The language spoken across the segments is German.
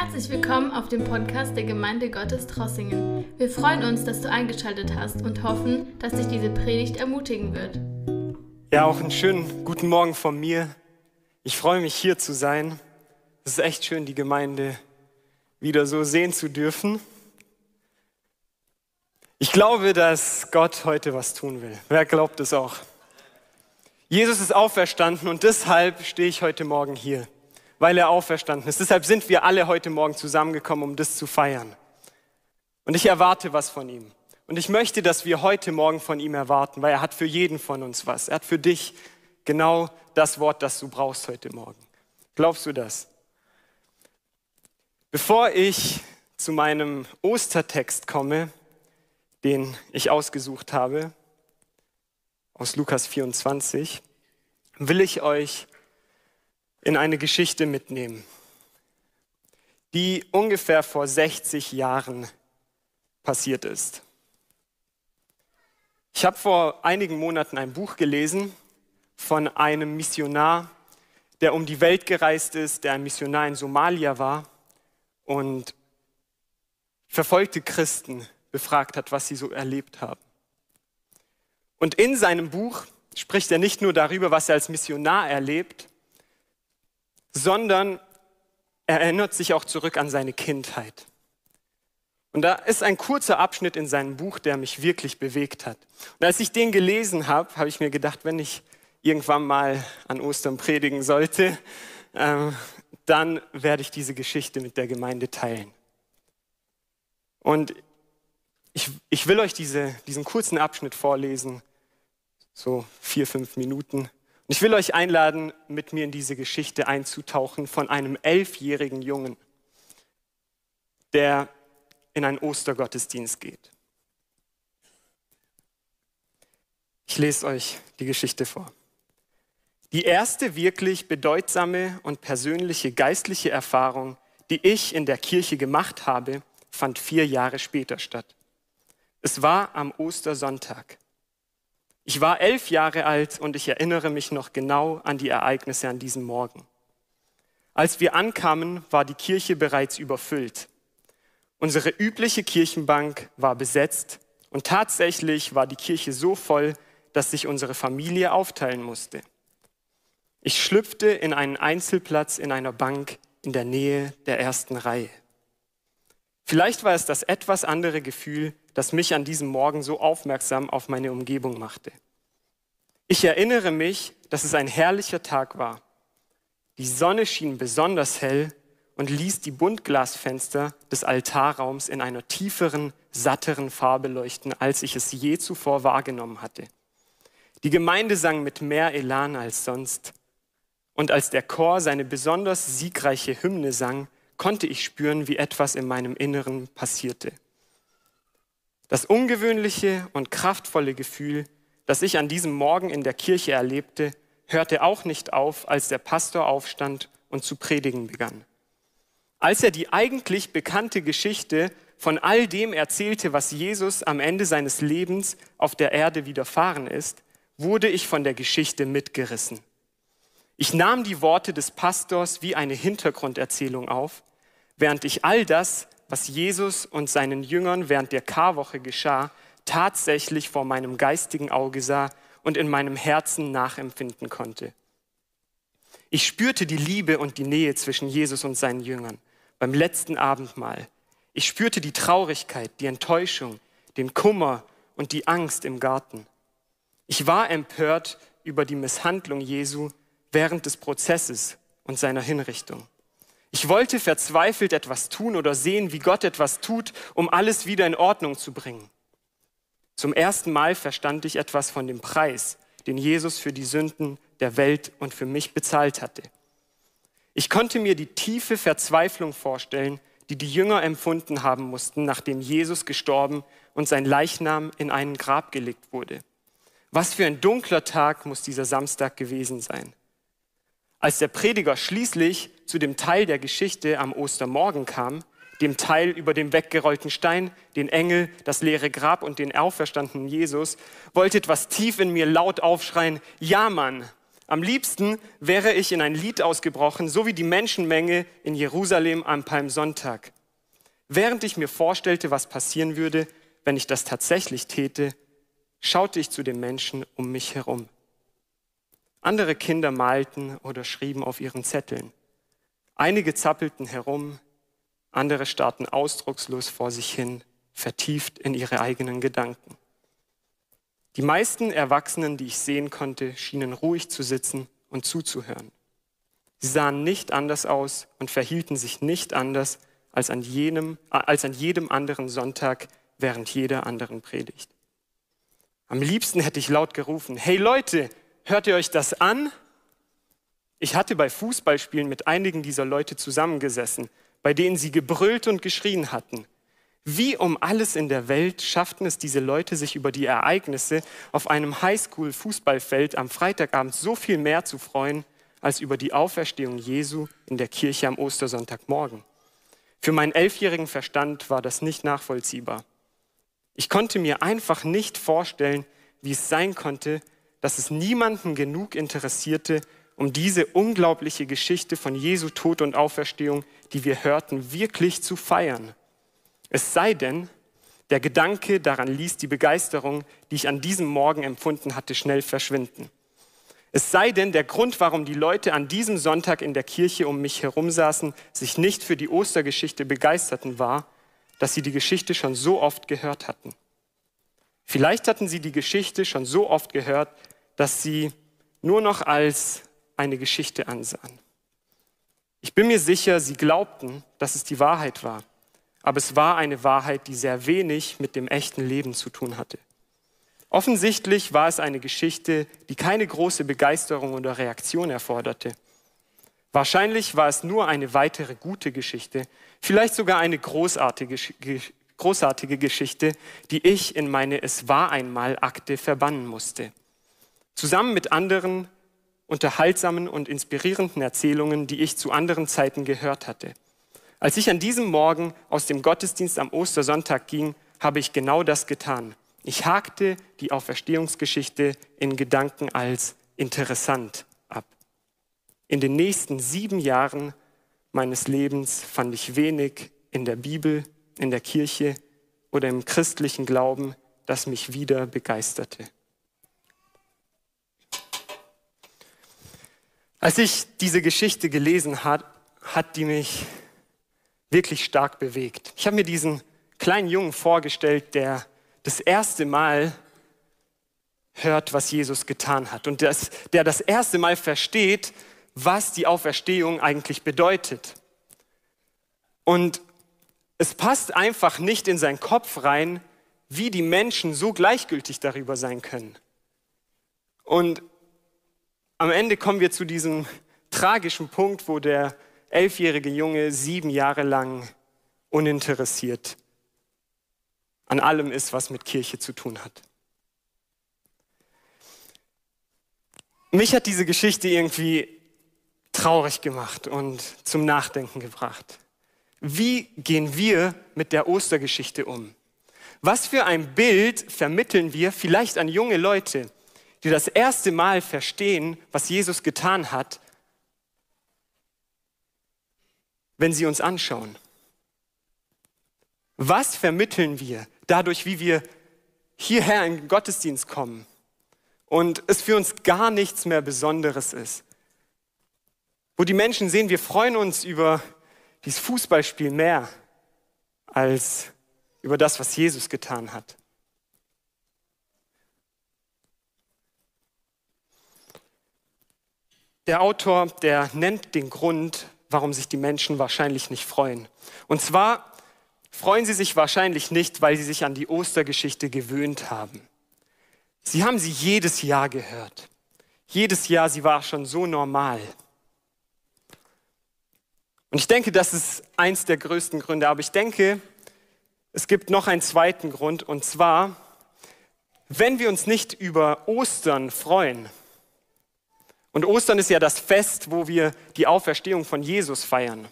Herzlich willkommen auf dem Podcast der Gemeinde Gottes Trossingen. Wir freuen uns, dass du eingeschaltet hast und hoffen, dass dich diese Predigt ermutigen wird. Ja, auch einen schönen guten Morgen von mir. Ich freue mich hier zu sein. Es ist echt schön, die Gemeinde wieder so sehen zu dürfen. Ich glaube, dass Gott heute was tun will. Wer glaubt es auch? Jesus ist auferstanden und deshalb stehe ich heute Morgen hier weil er auferstanden ist. Deshalb sind wir alle heute Morgen zusammengekommen, um das zu feiern. Und ich erwarte was von ihm. Und ich möchte, dass wir heute Morgen von ihm erwarten, weil er hat für jeden von uns was. Er hat für dich genau das Wort, das du brauchst heute Morgen. Glaubst du das? Bevor ich zu meinem Ostertext komme, den ich ausgesucht habe, aus Lukas 24, will ich euch in eine Geschichte mitnehmen, die ungefähr vor 60 Jahren passiert ist. Ich habe vor einigen Monaten ein Buch gelesen von einem Missionar, der um die Welt gereist ist, der ein Missionar in Somalia war und verfolgte Christen befragt hat, was sie so erlebt haben. Und in seinem Buch spricht er nicht nur darüber, was er als Missionar erlebt, sondern er erinnert sich auch zurück an seine Kindheit. Und da ist ein kurzer Abschnitt in seinem Buch, der mich wirklich bewegt hat. Und als ich den gelesen habe, habe ich mir gedacht, wenn ich irgendwann mal an Ostern predigen sollte, äh, dann werde ich diese Geschichte mit der Gemeinde teilen. Und ich, ich will euch diese, diesen kurzen Abschnitt vorlesen, so vier, fünf Minuten. Ich will euch einladen, mit mir in diese Geschichte einzutauchen von einem elfjährigen Jungen, der in einen Ostergottesdienst geht. Ich lese euch die Geschichte vor. Die erste wirklich bedeutsame und persönliche geistliche Erfahrung, die ich in der Kirche gemacht habe, fand vier Jahre später statt. Es war am Ostersonntag. Ich war elf Jahre alt und ich erinnere mich noch genau an die Ereignisse an diesem Morgen. Als wir ankamen, war die Kirche bereits überfüllt. Unsere übliche Kirchenbank war besetzt und tatsächlich war die Kirche so voll, dass sich unsere Familie aufteilen musste. Ich schlüpfte in einen Einzelplatz in einer Bank in der Nähe der ersten Reihe. Vielleicht war es das etwas andere Gefühl, das mich an diesem Morgen so aufmerksam auf meine Umgebung machte. Ich erinnere mich, dass es ein herrlicher Tag war. Die Sonne schien besonders hell und ließ die Buntglasfenster des Altarraums in einer tieferen, satteren Farbe leuchten, als ich es je zuvor wahrgenommen hatte. Die Gemeinde sang mit mehr Elan als sonst. Und als der Chor seine besonders siegreiche Hymne sang, konnte ich spüren, wie etwas in meinem Inneren passierte. Das ungewöhnliche und kraftvolle Gefühl, das ich an diesem Morgen in der Kirche erlebte, hörte auch nicht auf, als der Pastor aufstand und zu predigen begann. Als er die eigentlich bekannte Geschichte von all dem erzählte, was Jesus am Ende seines Lebens auf der Erde widerfahren ist, wurde ich von der Geschichte mitgerissen. Ich nahm die Worte des Pastors wie eine Hintergrunderzählung auf, während ich all das, was Jesus und seinen Jüngern während der Karwoche geschah, tatsächlich vor meinem geistigen Auge sah und in meinem Herzen nachempfinden konnte. Ich spürte die Liebe und die Nähe zwischen Jesus und seinen Jüngern beim letzten Abendmahl. Ich spürte die Traurigkeit, die Enttäuschung, den Kummer und die Angst im Garten. Ich war empört über die Misshandlung Jesu während des Prozesses und seiner Hinrichtung. Ich wollte verzweifelt etwas tun oder sehen, wie Gott etwas tut, um alles wieder in Ordnung zu bringen. Zum ersten Mal verstand ich etwas von dem Preis, den Jesus für die Sünden der Welt und für mich bezahlt hatte. Ich konnte mir die tiefe Verzweiflung vorstellen, die die Jünger empfunden haben mussten, nachdem Jesus gestorben und sein Leichnam in einen Grab gelegt wurde. Was für ein dunkler Tag muss dieser Samstag gewesen sein. Als der Prediger schließlich zu dem Teil der Geschichte am Ostermorgen kam, dem Teil über dem weggerollten Stein, den Engel, das leere Grab und den auferstandenen Jesus, wollte etwas tief in mir laut aufschreien, ja Mann, Am liebsten wäre ich in ein Lied ausgebrochen, so wie die Menschenmenge in Jerusalem am Palmsonntag. Während ich mir vorstellte, was passieren würde, wenn ich das tatsächlich täte, schaute ich zu den Menschen um mich herum. Andere Kinder malten oder schrieben auf ihren Zetteln. Einige zappelten herum, andere starrten ausdruckslos vor sich hin, vertieft in ihre eigenen Gedanken. Die meisten Erwachsenen, die ich sehen konnte, schienen ruhig zu sitzen und zuzuhören. Sie sahen nicht anders aus und verhielten sich nicht anders als an, jenem, als an jedem anderen Sonntag während jeder anderen Predigt. Am liebsten hätte ich laut gerufen, hey Leute, hört ihr euch das an? Ich hatte bei Fußballspielen mit einigen dieser Leute zusammengesessen, bei denen sie gebrüllt und geschrien hatten. Wie um alles in der Welt schafften es diese Leute, sich über die Ereignisse auf einem Highschool-Fußballfeld am Freitagabend so viel mehr zu freuen, als über die Auferstehung Jesu in der Kirche am Ostersonntagmorgen. Für meinen elfjährigen Verstand war das nicht nachvollziehbar. Ich konnte mir einfach nicht vorstellen, wie es sein konnte, dass es niemanden genug interessierte, um diese unglaubliche Geschichte von Jesu Tod und Auferstehung, die wir hörten, wirklich zu feiern. Es sei denn, der Gedanke daran ließ die Begeisterung, die ich an diesem Morgen empfunden hatte, schnell verschwinden. Es sei denn, der Grund, warum die Leute an diesem Sonntag in der Kirche um mich herum saßen, sich nicht für die Ostergeschichte begeisterten, war, dass sie die Geschichte schon so oft gehört hatten. Vielleicht hatten sie die Geschichte schon so oft gehört, dass sie nur noch als eine Geschichte ansahen. Ich bin mir sicher, sie glaubten, dass es die Wahrheit war aber es war eine Wahrheit, die sehr wenig mit dem echten Leben zu tun hatte. Offensichtlich war es eine Geschichte, die keine große Begeisterung oder Reaktion erforderte. Wahrscheinlich war es nur eine weitere gute Geschichte, vielleicht sogar eine großartige, großartige Geschichte, die ich in meine Es war einmal Akte verbannen musste. Zusammen mit anderen unterhaltsamen und inspirierenden Erzählungen, die ich zu anderen Zeiten gehört hatte. Als ich an diesem Morgen aus dem Gottesdienst am Ostersonntag ging, habe ich genau das getan. Ich hakte die Auferstehungsgeschichte in Gedanken als interessant ab. In den nächsten sieben Jahren meines Lebens fand ich wenig in der Bibel, in der Kirche oder im christlichen Glauben, das mich wieder begeisterte. Als ich diese Geschichte gelesen hat, hat die mich wirklich stark bewegt. Ich habe mir diesen kleinen Jungen vorgestellt, der das erste Mal hört, was Jesus getan hat und das, der das erste Mal versteht, was die Auferstehung eigentlich bedeutet. Und es passt einfach nicht in seinen Kopf rein, wie die Menschen so gleichgültig darüber sein können. Und am Ende kommen wir zu diesem tragischen Punkt, wo der elfjährige Junge sieben Jahre lang uninteressiert an allem ist, was mit Kirche zu tun hat. Mich hat diese Geschichte irgendwie traurig gemacht und zum Nachdenken gebracht. Wie gehen wir mit der Ostergeschichte um? Was für ein Bild vermitteln wir vielleicht an junge Leute, die das erste Mal verstehen, was Jesus getan hat wenn sie uns anschauen? Was vermitteln wir dadurch, wie wir hierher in den Gottesdienst kommen und es für uns gar nichts mehr Besonderes ist? Wo die Menschen sehen, wir freuen uns über dieses Fußballspiel mehr als über das, was Jesus getan hat. Der Autor, der nennt den Grund, warum sich die Menschen wahrscheinlich nicht freuen. Und zwar freuen sie sich wahrscheinlich nicht, weil sie sich an die Ostergeschichte gewöhnt haben. Sie haben sie jedes Jahr gehört. Jedes Jahr, sie war schon so normal. Und ich denke, das ist eins der größten Gründe. Aber ich denke, es gibt noch einen zweiten Grund. Und zwar, wenn wir uns nicht über Ostern freuen, und Ostern ist ja das Fest, wo wir die Auferstehung von Jesus feiern.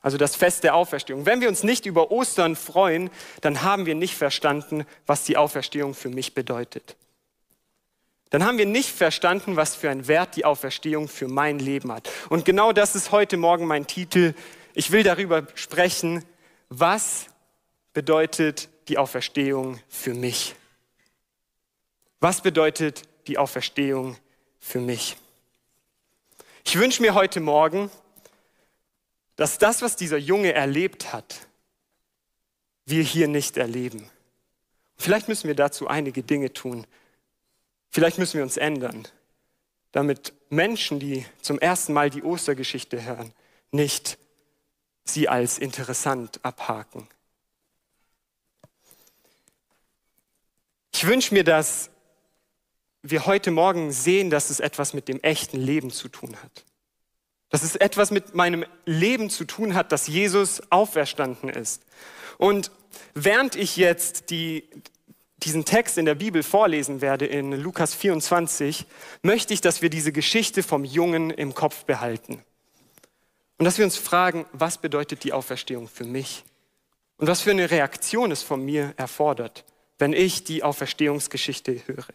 Also das Fest der Auferstehung. Wenn wir uns nicht über Ostern freuen, dann haben wir nicht verstanden, was die Auferstehung für mich bedeutet. Dann haben wir nicht verstanden, was für einen Wert die Auferstehung für mein Leben hat. Und genau das ist heute Morgen mein Titel. Ich will darüber sprechen, was bedeutet die Auferstehung für mich? Was bedeutet die Auferstehung für mich? Ich wünsche mir heute Morgen, dass das, was dieser Junge erlebt hat, wir hier nicht erleben. Vielleicht müssen wir dazu einige Dinge tun. Vielleicht müssen wir uns ändern, damit Menschen, die zum ersten Mal die Ostergeschichte hören, nicht sie als interessant abhaken. Ich wünsche mir, dass wir heute Morgen sehen, dass es etwas mit dem echten Leben zu tun hat. Dass es etwas mit meinem Leben zu tun hat, dass Jesus auferstanden ist. Und während ich jetzt die, diesen Text in der Bibel vorlesen werde, in Lukas 24, möchte ich, dass wir diese Geschichte vom Jungen im Kopf behalten. Und dass wir uns fragen, was bedeutet die Auferstehung für mich? Und was für eine Reaktion es von mir erfordert, wenn ich die Auferstehungsgeschichte höre.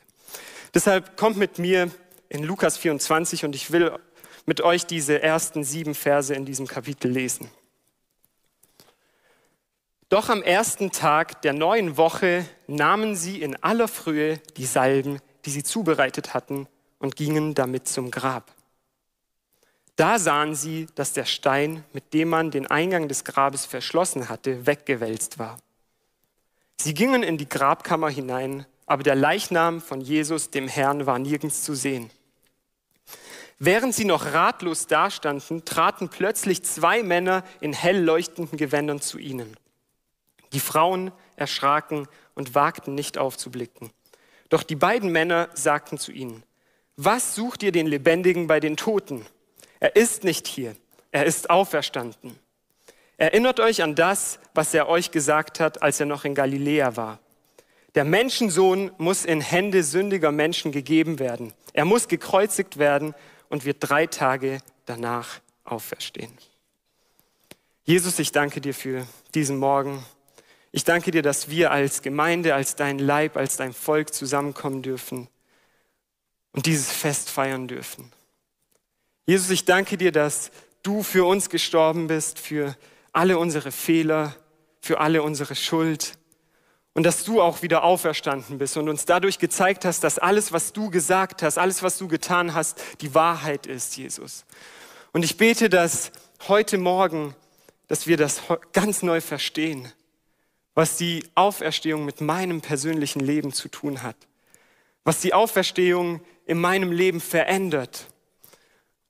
Deshalb kommt mit mir in Lukas 24 und ich will mit euch diese ersten sieben Verse in diesem Kapitel lesen. Doch am ersten Tag der neuen Woche nahmen sie in aller Frühe die Salben, die sie zubereitet hatten, und gingen damit zum Grab. Da sahen sie, dass der Stein, mit dem man den Eingang des Grabes verschlossen hatte, weggewälzt war. Sie gingen in die Grabkammer hinein, aber der Leichnam von Jesus, dem Herrn, war nirgends zu sehen. Während sie noch ratlos dastanden, traten plötzlich zwei Männer in hell leuchtenden Gewändern zu ihnen. Die Frauen erschraken und wagten nicht aufzublicken. Doch die beiden Männer sagten zu ihnen, was sucht ihr den Lebendigen bei den Toten? Er ist nicht hier, er ist auferstanden. Erinnert euch an das, was er euch gesagt hat, als er noch in Galiläa war. Der Menschensohn muss in Hände sündiger Menschen gegeben werden. Er muss gekreuzigt werden und wird drei Tage danach auferstehen. Jesus, ich danke dir für diesen Morgen. Ich danke dir, dass wir als Gemeinde, als dein Leib, als dein Volk zusammenkommen dürfen und dieses Fest feiern dürfen. Jesus, ich danke dir, dass du für uns gestorben bist, für alle unsere Fehler, für alle unsere Schuld und dass du auch wieder auferstanden bist und uns dadurch gezeigt hast, dass alles, was du gesagt hast, alles, was du getan hast, die Wahrheit ist, Jesus. Und ich bete, dass heute Morgen, dass wir das ganz neu verstehen, was die Auferstehung mit meinem persönlichen Leben zu tun hat, was die Auferstehung in meinem Leben verändert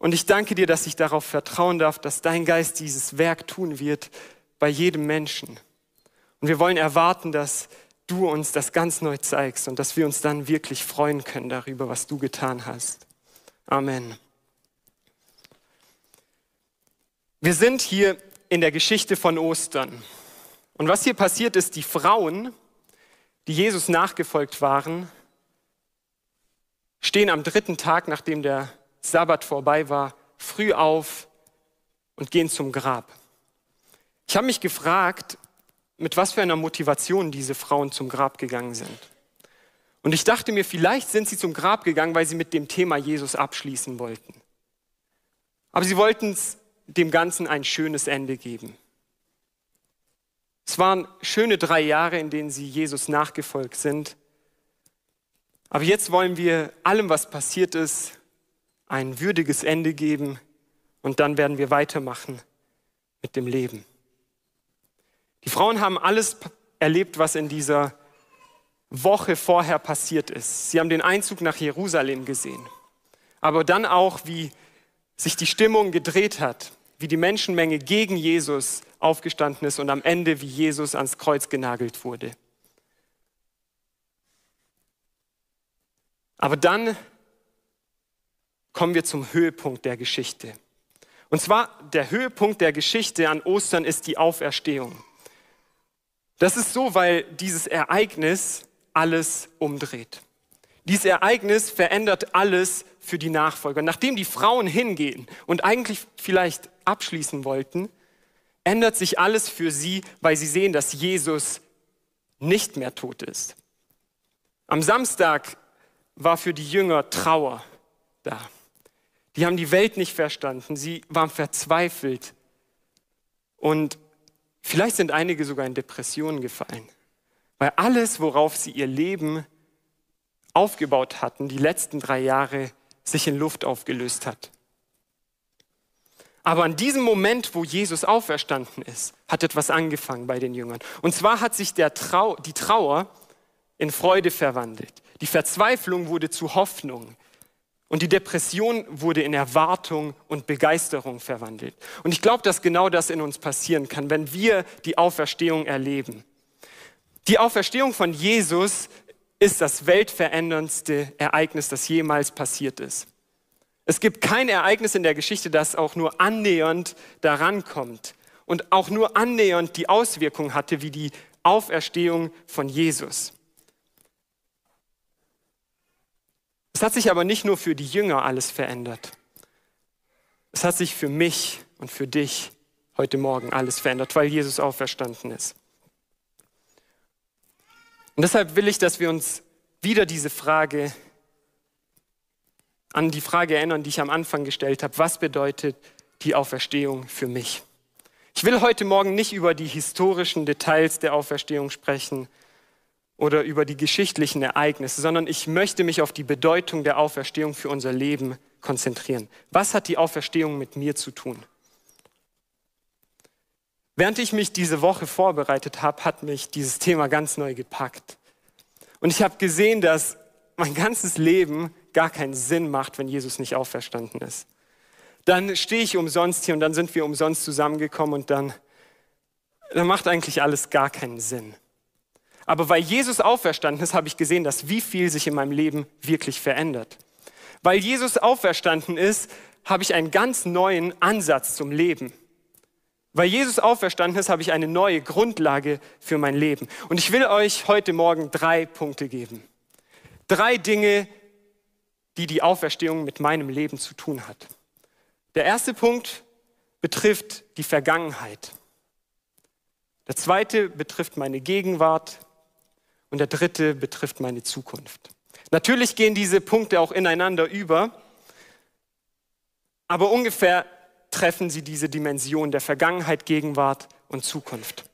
und ich danke dir, dass ich darauf vertrauen darf, dass dein Geist dieses Werk tun wird bei jedem Menschen. Und wir wollen erwarten, dass du uns das ganz neu zeigst und dass wir uns dann wirklich freuen können darüber, was du getan hast. Amen. Wir sind hier in der Geschichte von Ostern. Und was hier passiert ist, die Frauen, die Jesus nachgefolgt waren, stehen am dritten Tag, nachdem der Sabbat vorbei war, früh auf und gehen zum Grab. Ich habe mich gefragt, mit was für einer Motivation diese Frauen zum Grab gegangen sind. Und ich dachte mir, vielleicht sind sie zum Grab gegangen, weil sie mit dem Thema Jesus abschließen wollten. Aber sie wollten dem Ganzen ein schönes Ende geben. Es waren schöne drei Jahre, in denen sie Jesus nachgefolgt sind. Aber jetzt wollen wir allem, was passiert ist, ein würdiges Ende geben und dann werden wir weitermachen mit dem Leben. Die Frauen haben alles erlebt, was in dieser Woche vorher passiert ist. Sie haben den Einzug nach Jerusalem gesehen, aber dann auch, wie sich die Stimmung gedreht hat, wie die Menschenmenge gegen Jesus aufgestanden ist und am Ende, wie Jesus ans Kreuz genagelt wurde. Aber dann kommen wir zum Höhepunkt der Geschichte. Und zwar der Höhepunkt der Geschichte an Ostern ist die Auferstehung. Das ist so, weil dieses Ereignis alles umdreht. Dieses Ereignis verändert alles für die Nachfolger. Nachdem die Frauen hingehen und eigentlich vielleicht abschließen wollten, ändert sich alles für sie, weil sie sehen, dass Jesus nicht mehr tot ist. Am Samstag war für die Jünger Trauer da. Die haben die Welt nicht verstanden, sie waren verzweifelt. Und vielleicht sind einige sogar in Depressionen gefallen, weil alles, worauf sie ihr Leben aufgebaut hatten, die letzten drei Jahre, sich in Luft aufgelöst hat. Aber an diesem Moment, wo Jesus auferstanden ist, hat etwas angefangen bei den Jüngern. Und zwar hat sich Trau die Trauer in Freude verwandelt. Die Verzweiflung wurde zu Hoffnung. Und die Depression wurde in Erwartung und Begeisterung verwandelt. Und ich glaube, dass genau das in uns passieren kann, wenn wir die Auferstehung erleben. Die Auferstehung von Jesus ist das weltveränderndste Ereignis, das jemals passiert ist. Es gibt kein Ereignis in der Geschichte, das auch nur annähernd daran kommt und auch nur annähernd die Auswirkung hatte wie die Auferstehung von Jesus. Es hat sich aber nicht nur für die Jünger alles verändert. Es hat sich für mich und für dich heute Morgen alles verändert, weil Jesus auferstanden ist. Und deshalb will ich, dass wir uns wieder diese Frage an die Frage erinnern, die ich am Anfang gestellt habe. Was bedeutet die Auferstehung für mich? Ich will heute Morgen nicht über die historischen Details der Auferstehung sprechen oder über die geschichtlichen Ereignisse, sondern ich möchte mich auf die Bedeutung der Auferstehung für unser Leben konzentrieren. Was hat die Auferstehung mit mir zu tun? Während ich mich diese Woche vorbereitet habe, hat mich dieses Thema ganz neu gepackt. Und ich habe gesehen, dass mein ganzes Leben gar keinen Sinn macht, wenn Jesus nicht auferstanden ist. Dann stehe ich umsonst hier und dann sind wir umsonst zusammengekommen und dann, dann macht eigentlich alles gar keinen Sinn. Aber weil Jesus auferstanden ist, habe ich gesehen, dass wie viel sich in meinem Leben wirklich verändert. Weil Jesus auferstanden ist, habe ich einen ganz neuen Ansatz zum Leben. Weil Jesus auferstanden ist, habe ich eine neue Grundlage für mein Leben. Und ich will euch heute Morgen drei Punkte geben. Drei Dinge, die die Auferstehung mit meinem Leben zu tun hat. Der erste Punkt betrifft die Vergangenheit. Der zweite betrifft meine Gegenwart und der dritte betrifft meine Zukunft. Natürlich gehen diese Punkte auch ineinander über, aber ungefähr treffen sie diese Dimension der Vergangenheit, Gegenwart und Zukunft.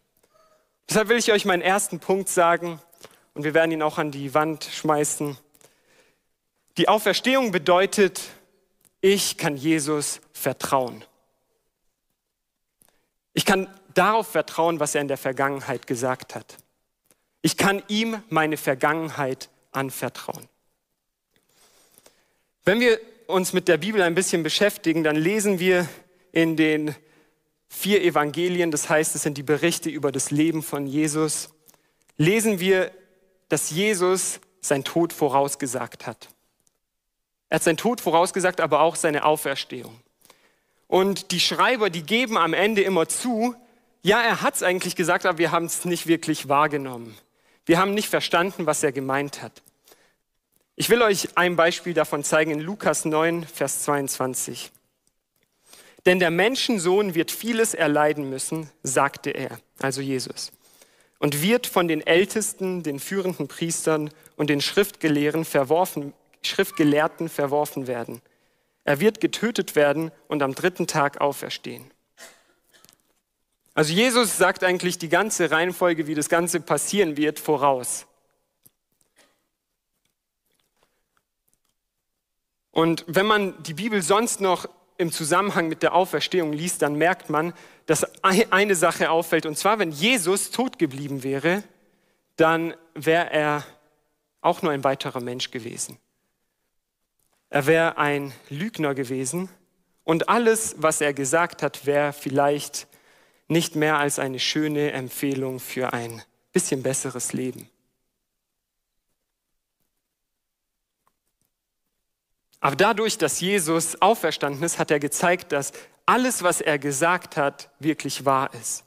Deshalb will ich euch meinen ersten Punkt sagen und wir werden ihn auch an die Wand schmeißen. Die Auferstehung bedeutet, ich kann Jesus vertrauen. Ich kann darauf vertrauen, was er in der Vergangenheit gesagt hat. Ich kann ihm meine Vergangenheit anvertrauen. Wenn wir uns mit der Bibel ein bisschen beschäftigen, dann lesen wir in den vier Evangelien, das heißt, es sind die Berichte über das Leben von Jesus, lesen wir, dass Jesus sein Tod vorausgesagt hat. Er hat seinen Tod vorausgesagt, aber auch seine Auferstehung. Und die Schreiber, die geben am Ende immer zu, ja, er hat es eigentlich gesagt, aber wir haben es nicht wirklich wahrgenommen. Wir haben nicht verstanden, was er gemeint hat. Ich will euch ein Beispiel davon zeigen in Lukas 9, Vers 22. Denn der Menschensohn wird vieles erleiden müssen, sagte er, also Jesus, und wird von den Ältesten, den führenden Priestern und den Schriftgelehrten verworfen Schriftgelehrten verworfen werden. Er wird getötet werden und am dritten Tag auferstehen. Also Jesus sagt eigentlich die ganze Reihenfolge, wie das Ganze passieren wird, voraus. Und wenn man die Bibel sonst noch im Zusammenhang mit der Auferstehung liest, dann merkt man, dass eine Sache auffällt. Und zwar, wenn Jesus tot geblieben wäre, dann wäre er auch nur ein weiterer Mensch gewesen. Er wäre ein Lügner gewesen und alles, was er gesagt hat, wäre vielleicht nicht mehr als eine schöne Empfehlung für ein bisschen besseres Leben. Aber dadurch, dass Jesus auferstanden ist, hat er gezeigt, dass alles, was er gesagt hat, wirklich wahr ist.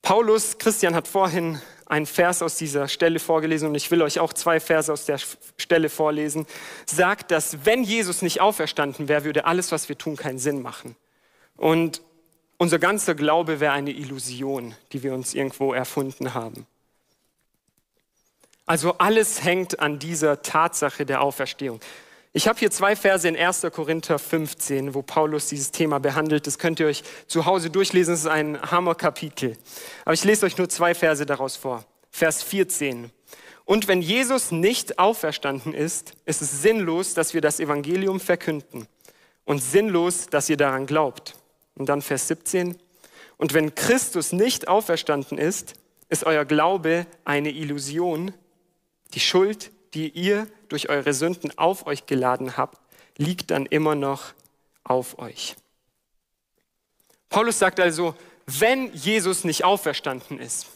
Paulus, Christian hat vorhin einen Vers aus dieser Stelle vorgelesen und ich will euch auch zwei Verse aus der Stelle vorlesen, sagt, dass wenn Jesus nicht auferstanden wäre, würde alles, was wir tun, keinen Sinn machen. Und unser ganzer Glaube wäre eine Illusion, die wir uns irgendwo erfunden haben. Also alles hängt an dieser Tatsache der Auferstehung. Ich habe hier zwei Verse in 1. Korinther 15, wo Paulus dieses Thema behandelt. Das könnt ihr euch zu Hause durchlesen. Es ist ein Hammerkapitel. Aber ich lese euch nur zwei Verse daraus vor. Vers 14. Und wenn Jesus nicht auferstanden ist, ist es sinnlos, dass wir das Evangelium verkünden und sinnlos, dass ihr daran glaubt. Und dann Vers 17. Und wenn Christus nicht auferstanden ist, ist euer Glaube eine Illusion. Die Schuld, die ihr durch eure Sünden auf euch geladen habt, liegt dann immer noch auf euch. Paulus sagt also, wenn Jesus nicht auferstanden ist,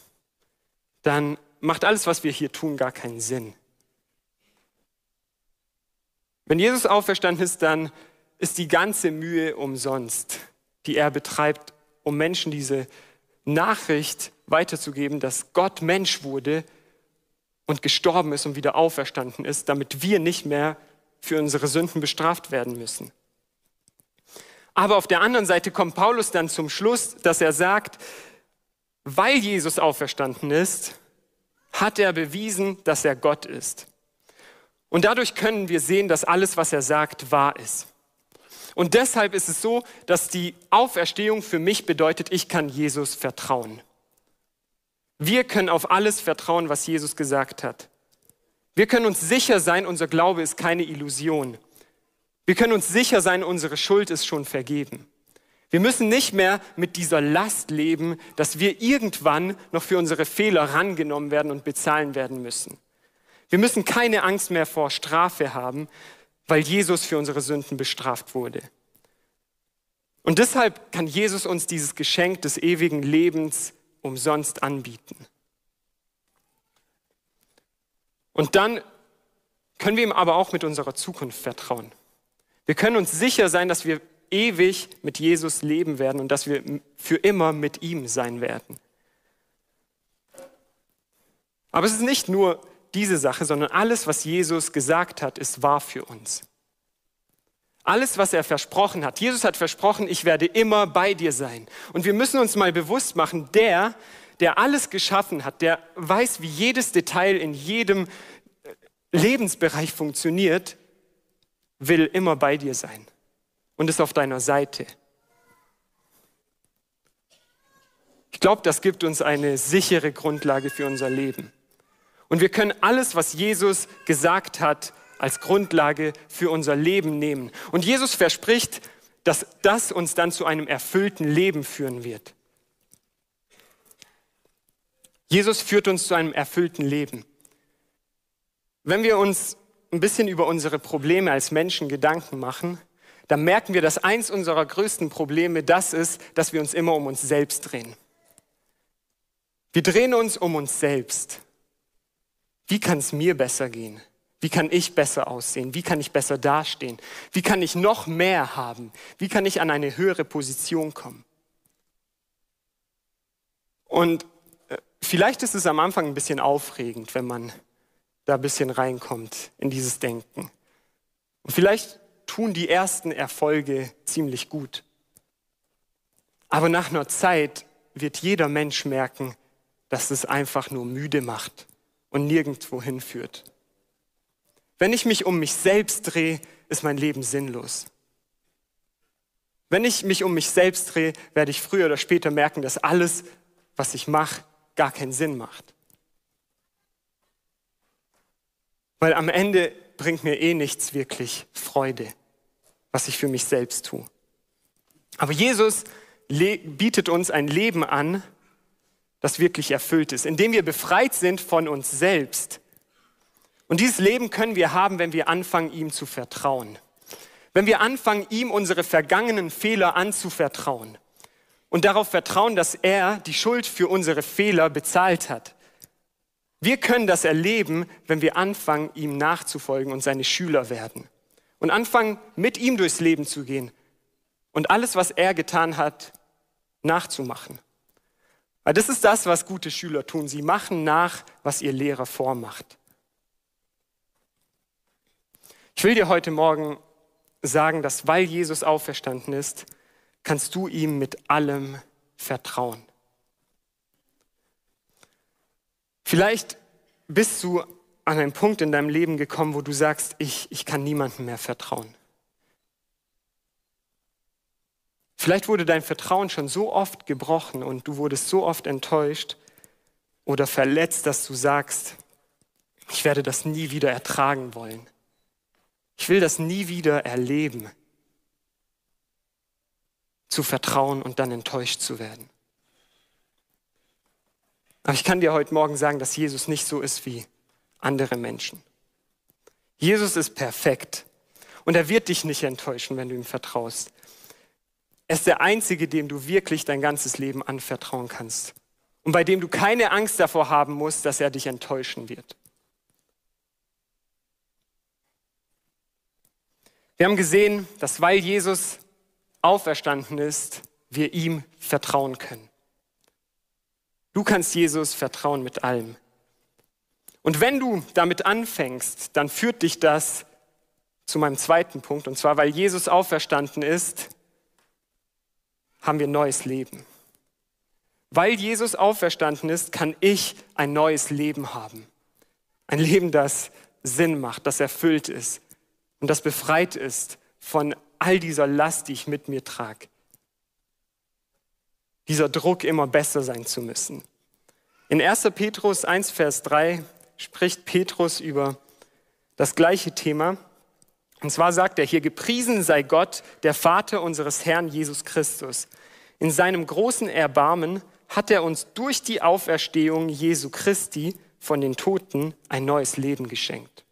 dann macht alles, was wir hier tun, gar keinen Sinn. Wenn Jesus auferstanden ist, dann ist die ganze Mühe umsonst, die er betreibt, um Menschen diese Nachricht weiterzugeben, dass Gott Mensch wurde und gestorben ist und wieder auferstanden ist, damit wir nicht mehr für unsere Sünden bestraft werden müssen. Aber auf der anderen Seite kommt Paulus dann zum Schluss, dass er sagt, weil Jesus auferstanden ist, hat er bewiesen, dass er Gott ist. Und dadurch können wir sehen, dass alles, was er sagt, wahr ist. Und deshalb ist es so, dass die Auferstehung für mich bedeutet, ich kann Jesus vertrauen. Wir können auf alles vertrauen, was Jesus gesagt hat. Wir können uns sicher sein, unser Glaube ist keine Illusion. Wir können uns sicher sein, unsere Schuld ist schon vergeben. Wir müssen nicht mehr mit dieser Last leben, dass wir irgendwann noch für unsere Fehler rangenommen werden und bezahlen werden müssen. Wir müssen keine Angst mehr vor Strafe haben, weil Jesus für unsere Sünden bestraft wurde. Und deshalb kann Jesus uns dieses Geschenk des ewigen Lebens umsonst anbieten. Und dann können wir ihm aber auch mit unserer Zukunft vertrauen. Wir können uns sicher sein, dass wir ewig mit Jesus leben werden und dass wir für immer mit ihm sein werden. Aber es ist nicht nur diese Sache, sondern alles, was Jesus gesagt hat, ist wahr für uns. Alles, was er versprochen hat. Jesus hat versprochen, ich werde immer bei dir sein. Und wir müssen uns mal bewusst machen, der, der alles geschaffen hat, der weiß, wie jedes Detail in jedem Lebensbereich funktioniert, will immer bei dir sein und ist auf deiner Seite. Ich glaube, das gibt uns eine sichere Grundlage für unser Leben. Und wir können alles, was Jesus gesagt hat, als Grundlage für unser Leben nehmen. Und Jesus verspricht, dass das uns dann zu einem erfüllten Leben führen wird. Jesus führt uns zu einem erfüllten Leben. Wenn wir uns ein bisschen über unsere Probleme als Menschen Gedanken machen, dann merken wir, dass eins unserer größten Probleme das ist, dass wir uns immer um uns selbst drehen. Wir drehen uns um uns selbst. Wie kann es mir besser gehen? Wie kann ich besser aussehen? Wie kann ich besser dastehen? Wie kann ich noch mehr haben? Wie kann ich an eine höhere Position kommen? Und äh, vielleicht ist es am Anfang ein bisschen aufregend, wenn man da ein bisschen reinkommt in dieses Denken. Und vielleicht tun die ersten Erfolge ziemlich gut. Aber nach einer Zeit wird jeder Mensch merken, dass es einfach nur müde macht und nirgendwo hinführt. Wenn ich mich um mich selbst drehe, ist mein Leben sinnlos. Wenn ich mich um mich selbst drehe, werde ich früher oder später merken, dass alles, was ich mache, gar keinen Sinn macht. Weil am Ende bringt mir eh nichts wirklich Freude, was ich für mich selbst tue. Aber Jesus bietet uns ein Leben an, das wirklich erfüllt ist, indem wir befreit sind von uns selbst und dieses Leben können wir haben, wenn wir anfangen, ihm zu vertrauen. Wenn wir anfangen, ihm unsere vergangenen Fehler anzuvertrauen und darauf vertrauen, dass er die Schuld für unsere Fehler bezahlt hat. Wir können das erleben, wenn wir anfangen, ihm nachzufolgen und seine Schüler werden. Und anfangen, mit ihm durchs Leben zu gehen und alles, was er getan hat, nachzumachen. Weil das ist das, was gute Schüler tun. Sie machen nach, was ihr Lehrer vormacht. Ich will dir heute Morgen sagen, dass weil Jesus auferstanden ist, kannst du ihm mit allem vertrauen. Vielleicht bist du an einen Punkt in deinem Leben gekommen, wo du sagst, ich, ich kann niemandem mehr vertrauen. Vielleicht wurde dein Vertrauen schon so oft gebrochen und du wurdest so oft enttäuscht oder verletzt, dass du sagst, ich werde das nie wieder ertragen wollen. Ich will das nie wieder erleben, zu vertrauen und dann enttäuscht zu werden. Aber ich kann dir heute Morgen sagen, dass Jesus nicht so ist wie andere Menschen. Jesus ist perfekt und er wird dich nicht enttäuschen, wenn du ihm vertraust. Er ist der Einzige, dem du wirklich dein ganzes Leben anvertrauen kannst und bei dem du keine Angst davor haben musst, dass er dich enttäuschen wird. Wir haben gesehen, dass weil Jesus auferstanden ist, wir ihm vertrauen können. Du kannst Jesus vertrauen mit allem. Und wenn du damit anfängst, dann führt dich das zu meinem zweiten Punkt. Und zwar, weil Jesus auferstanden ist, haben wir neues Leben. Weil Jesus auferstanden ist, kann ich ein neues Leben haben. Ein Leben, das Sinn macht, das erfüllt ist und das befreit ist von all dieser Last, die ich mit mir trage. Dieser Druck, immer besser sein zu müssen. In 1. Petrus 1, Vers 3 spricht Petrus über das gleiche Thema. Und zwar sagt er hier, gepriesen sei Gott, der Vater unseres Herrn Jesus Christus. In seinem großen Erbarmen hat er uns durch die Auferstehung Jesu Christi von den Toten ein neues Leben geschenkt.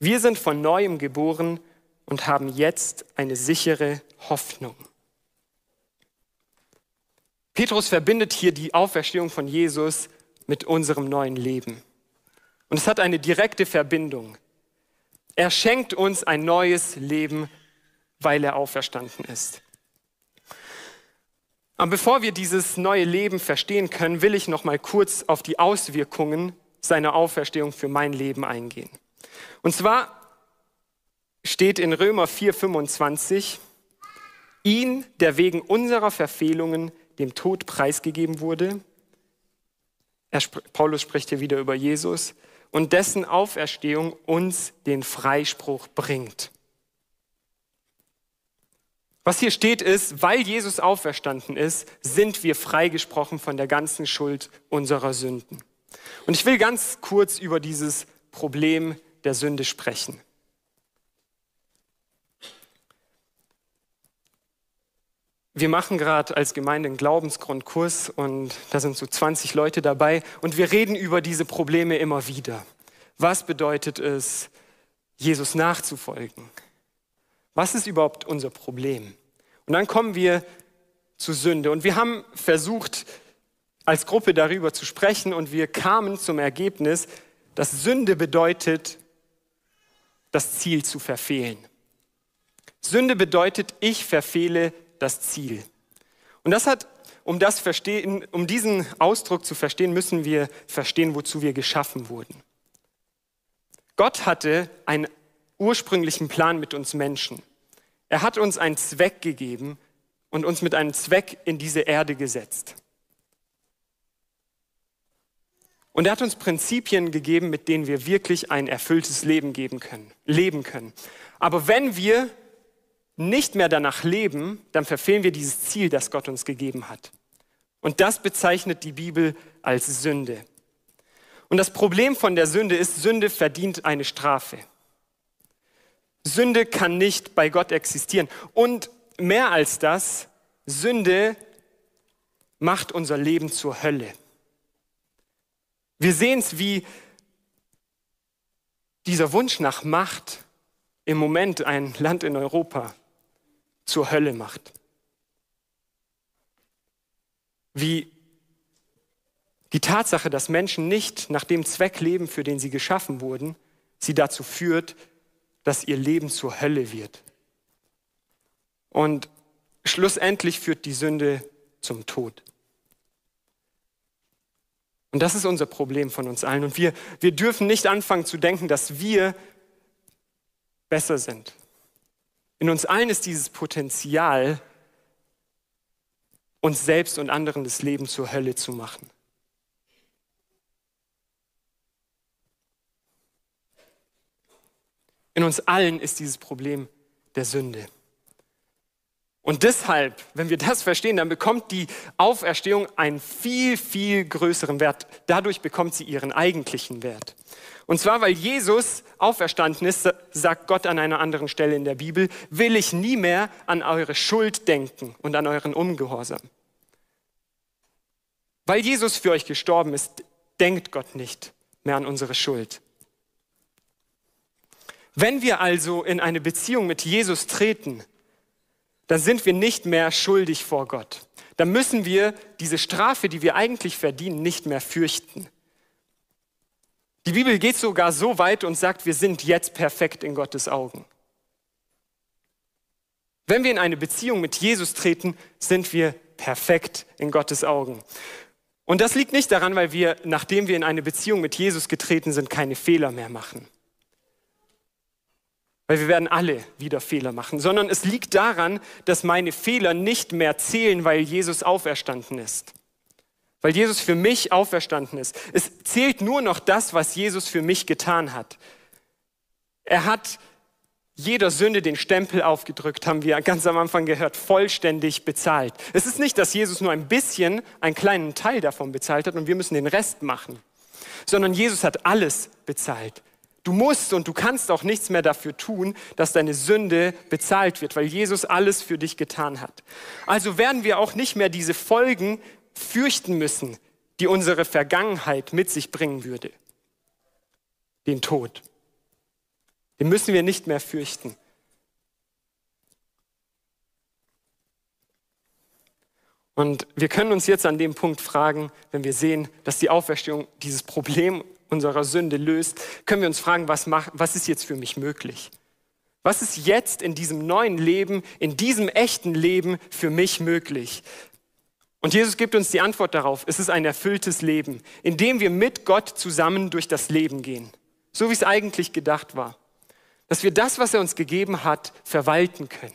Wir sind von neuem geboren und haben jetzt eine sichere Hoffnung. Petrus verbindet hier die Auferstehung von Jesus mit unserem neuen Leben. Und es hat eine direkte Verbindung. Er schenkt uns ein neues Leben, weil er auferstanden ist. Aber bevor wir dieses neue Leben verstehen können, will ich noch mal kurz auf die Auswirkungen seiner Auferstehung für mein Leben eingehen. Und zwar steht in Römer 4:25 ihn, der wegen unserer Verfehlungen dem Tod preisgegeben wurde, er, Paulus spricht hier wieder über Jesus und dessen Auferstehung uns den Freispruch bringt. Was hier steht ist, weil Jesus auferstanden ist, sind wir freigesprochen von der ganzen Schuld unserer Sünden. Und ich will ganz kurz über dieses Problem der Sünde sprechen. Wir machen gerade als Gemeinde einen Glaubensgrundkurs und da sind so 20 Leute dabei und wir reden über diese Probleme immer wieder. Was bedeutet es, Jesus nachzufolgen? Was ist überhaupt unser Problem? Und dann kommen wir zu Sünde und wir haben versucht, als Gruppe darüber zu sprechen und wir kamen zum Ergebnis, dass Sünde bedeutet, das Ziel zu verfehlen. Sünde bedeutet, ich verfehle das Ziel. Und das hat, um, das verstehen, um diesen Ausdruck zu verstehen, müssen wir verstehen, wozu wir geschaffen wurden. Gott hatte einen ursprünglichen Plan mit uns Menschen. Er hat uns einen Zweck gegeben und uns mit einem Zweck in diese Erde gesetzt. Und er hat uns Prinzipien gegeben, mit denen wir wirklich ein erfülltes Leben geben können, leben können. Aber wenn wir nicht mehr danach leben, dann verfehlen wir dieses Ziel, das Gott uns gegeben hat. Und das bezeichnet die Bibel als Sünde. Und das Problem von der Sünde ist, Sünde verdient eine Strafe. Sünde kann nicht bei Gott existieren. Und mehr als das, Sünde macht unser Leben zur Hölle. Wir sehen es, wie dieser Wunsch nach Macht im Moment ein Land in Europa zur Hölle macht. Wie die Tatsache, dass Menschen nicht nach dem Zweck leben, für den sie geschaffen wurden, sie dazu führt, dass ihr Leben zur Hölle wird. Und schlussendlich führt die Sünde zum Tod. Und das ist unser Problem von uns allen. Und wir, wir dürfen nicht anfangen zu denken, dass wir besser sind. In uns allen ist dieses Potenzial, uns selbst und anderen das Leben zur Hölle zu machen. In uns allen ist dieses Problem der Sünde. Und deshalb, wenn wir das verstehen, dann bekommt die Auferstehung einen viel, viel größeren Wert. Dadurch bekommt sie ihren eigentlichen Wert. Und zwar, weil Jesus auferstanden ist, sagt Gott an einer anderen Stelle in der Bibel, will ich nie mehr an eure Schuld denken und an euren Ungehorsam. Weil Jesus für euch gestorben ist, denkt Gott nicht mehr an unsere Schuld. Wenn wir also in eine Beziehung mit Jesus treten, dann sind wir nicht mehr schuldig vor Gott. Dann müssen wir diese Strafe, die wir eigentlich verdienen, nicht mehr fürchten. Die Bibel geht sogar so weit und sagt, wir sind jetzt perfekt in Gottes Augen. Wenn wir in eine Beziehung mit Jesus treten, sind wir perfekt in Gottes Augen. Und das liegt nicht daran, weil wir, nachdem wir in eine Beziehung mit Jesus getreten sind, keine Fehler mehr machen weil wir werden alle wieder Fehler machen, sondern es liegt daran, dass meine Fehler nicht mehr zählen, weil Jesus auferstanden ist. Weil Jesus für mich auferstanden ist. Es zählt nur noch das, was Jesus für mich getan hat. Er hat jeder Sünde den Stempel aufgedrückt, haben wir ganz am Anfang gehört, vollständig bezahlt. Es ist nicht, dass Jesus nur ein bisschen, einen kleinen Teil davon bezahlt hat und wir müssen den Rest machen, sondern Jesus hat alles bezahlt. Du musst und du kannst auch nichts mehr dafür tun, dass deine Sünde bezahlt wird, weil Jesus alles für dich getan hat. Also werden wir auch nicht mehr diese Folgen fürchten müssen, die unsere Vergangenheit mit sich bringen würde. Den Tod. Den müssen wir nicht mehr fürchten. Und wir können uns jetzt an dem Punkt fragen, wenn wir sehen, dass die Auferstehung dieses Problem unserer Sünde löst, können wir uns fragen, was, mach, was ist jetzt für mich möglich? Was ist jetzt in diesem neuen Leben, in diesem echten Leben für mich möglich? Und Jesus gibt uns die Antwort darauf. Es ist ein erfülltes Leben, in dem wir mit Gott zusammen durch das Leben gehen. So wie es eigentlich gedacht war. Dass wir das, was er uns gegeben hat, verwalten können.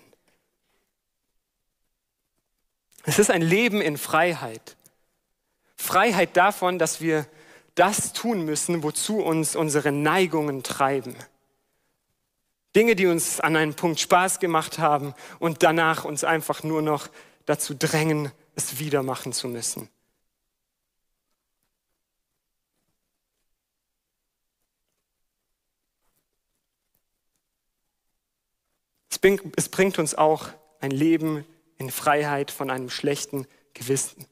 Es ist ein Leben in Freiheit. Freiheit davon, dass wir das tun müssen, wozu uns unsere Neigungen treiben. Dinge, die uns an einem Punkt Spaß gemacht haben und danach uns einfach nur noch dazu drängen, es wieder machen zu müssen. Es bringt uns auch ein Leben in Freiheit von einem schlechten Gewissen.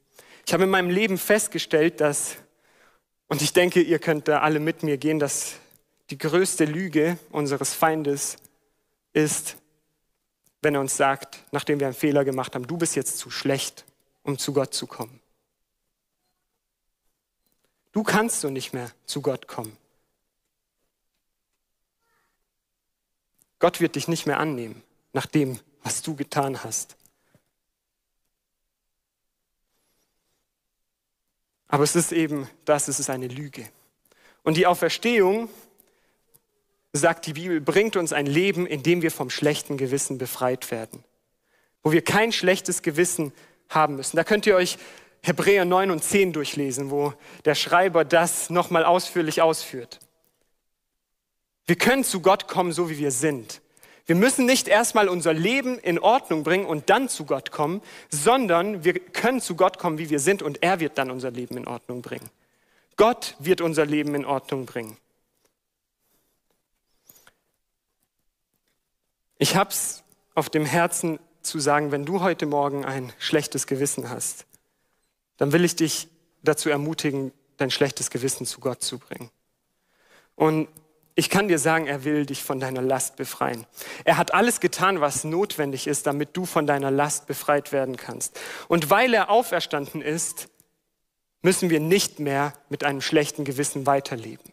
Ich habe in meinem Leben festgestellt, dass und ich denke, ihr könnt da alle mit mir gehen, dass die größte Lüge unseres Feindes ist, wenn er uns sagt, nachdem wir einen Fehler gemacht haben, du bist jetzt zu schlecht, um zu Gott zu kommen. Du kannst so nicht mehr zu Gott kommen. Gott wird dich nicht mehr annehmen nach dem, was du getan hast. Aber es ist eben das, es ist eine Lüge. Und die Auferstehung, sagt die Bibel, bringt uns ein Leben, in dem wir vom schlechten Gewissen befreit werden. Wo wir kein schlechtes Gewissen haben müssen. Da könnt ihr euch Hebräer 9 und 10 durchlesen, wo der Schreiber das nochmal ausführlich ausführt. Wir können zu Gott kommen, so wie wir sind. Wir müssen nicht erstmal unser Leben in Ordnung bringen und dann zu Gott kommen, sondern wir können zu Gott kommen, wie wir sind, und er wird dann unser Leben in Ordnung bringen. Gott wird unser Leben in Ordnung bringen. Ich habe es auf dem Herzen zu sagen, wenn du heute Morgen ein schlechtes Gewissen hast, dann will ich dich dazu ermutigen, dein schlechtes Gewissen zu Gott zu bringen. Und ich kann dir sagen, er will dich von deiner Last befreien. Er hat alles getan, was notwendig ist, damit du von deiner Last befreit werden kannst. Und weil er auferstanden ist, müssen wir nicht mehr mit einem schlechten Gewissen weiterleben,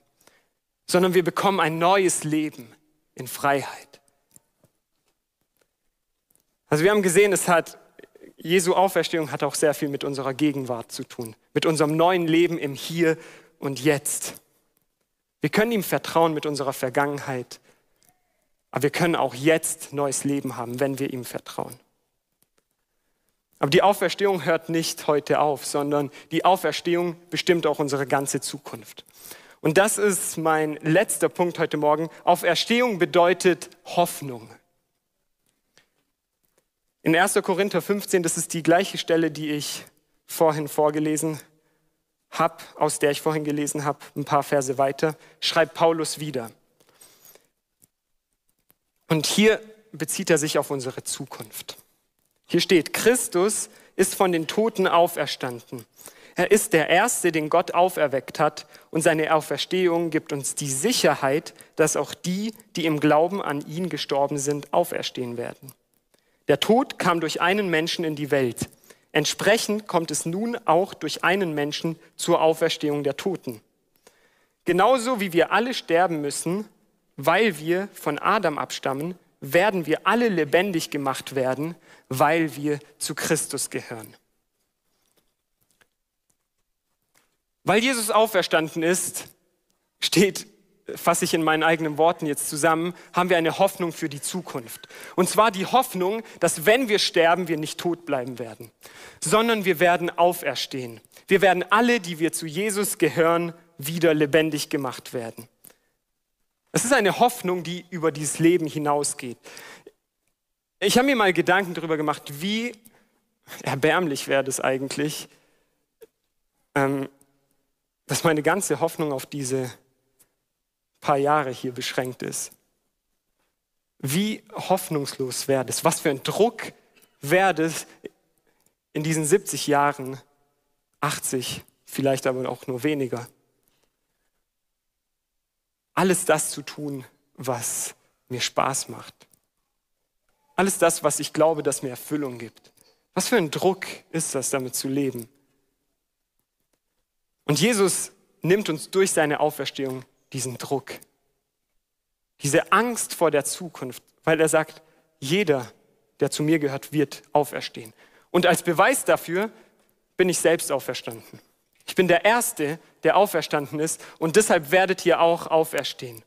sondern wir bekommen ein neues Leben in Freiheit. Also wir haben gesehen, es hat Jesu Auferstehung hat auch sehr viel mit unserer Gegenwart zu tun, mit unserem neuen Leben im Hier und Jetzt. Wir können ihm vertrauen mit unserer Vergangenheit, aber wir können auch jetzt neues Leben haben, wenn wir ihm vertrauen. Aber die Auferstehung hört nicht heute auf, sondern die Auferstehung bestimmt auch unsere ganze Zukunft. Und das ist mein letzter Punkt heute Morgen. Auferstehung bedeutet Hoffnung. In 1. Korinther 15, das ist die gleiche Stelle, die ich vorhin vorgelesen habe, aus der ich vorhin gelesen habe, ein paar Verse weiter, schreibt Paulus wieder. Und hier bezieht er sich auf unsere Zukunft. Hier steht, Christus ist von den Toten auferstanden. Er ist der Erste, den Gott auferweckt hat, und seine Auferstehung gibt uns die Sicherheit, dass auch die, die im Glauben an ihn gestorben sind, auferstehen werden. Der Tod kam durch einen Menschen in die Welt. Entsprechend kommt es nun auch durch einen Menschen zur Auferstehung der Toten. Genauso wie wir alle sterben müssen, weil wir von Adam abstammen, werden wir alle lebendig gemacht werden, weil wir zu Christus gehören. Weil Jesus auferstanden ist, steht, fasse ich in meinen eigenen Worten jetzt zusammen, haben wir eine Hoffnung für die Zukunft. Und zwar die Hoffnung, dass wenn wir sterben, wir nicht tot bleiben werden, sondern wir werden auferstehen. Wir werden alle, die wir zu Jesus gehören, wieder lebendig gemacht werden. Es ist eine Hoffnung, die über dieses Leben hinausgeht. Ich habe mir mal Gedanken darüber gemacht, wie erbärmlich wäre das eigentlich, ähm, dass meine ganze Hoffnung auf diese paar Jahre hier beschränkt ist. Wie hoffnungslos wäre das? Was für ein Druck wäre das in diesen 70 Jahren, 80, vielleicht aber auch nur weniger? Alles das zu tun, was mir Spaß macht. Alles das, was ich glaube, dass mir Erfüllung gibt. Was für ein Druck ist das, damit zu leben? Und Jesus nimmt uns durch seine Auferstehung diesen Druck, diese Angst vor der Zukunft, weil er sagt, jeder, der zu mir gehört, wird auferstehen. Und als Beweis dafür bin ich selbst auferstanden. Ich bin der Erste, der auferstanden ist und deshalb werdet ihr auch auferstehen.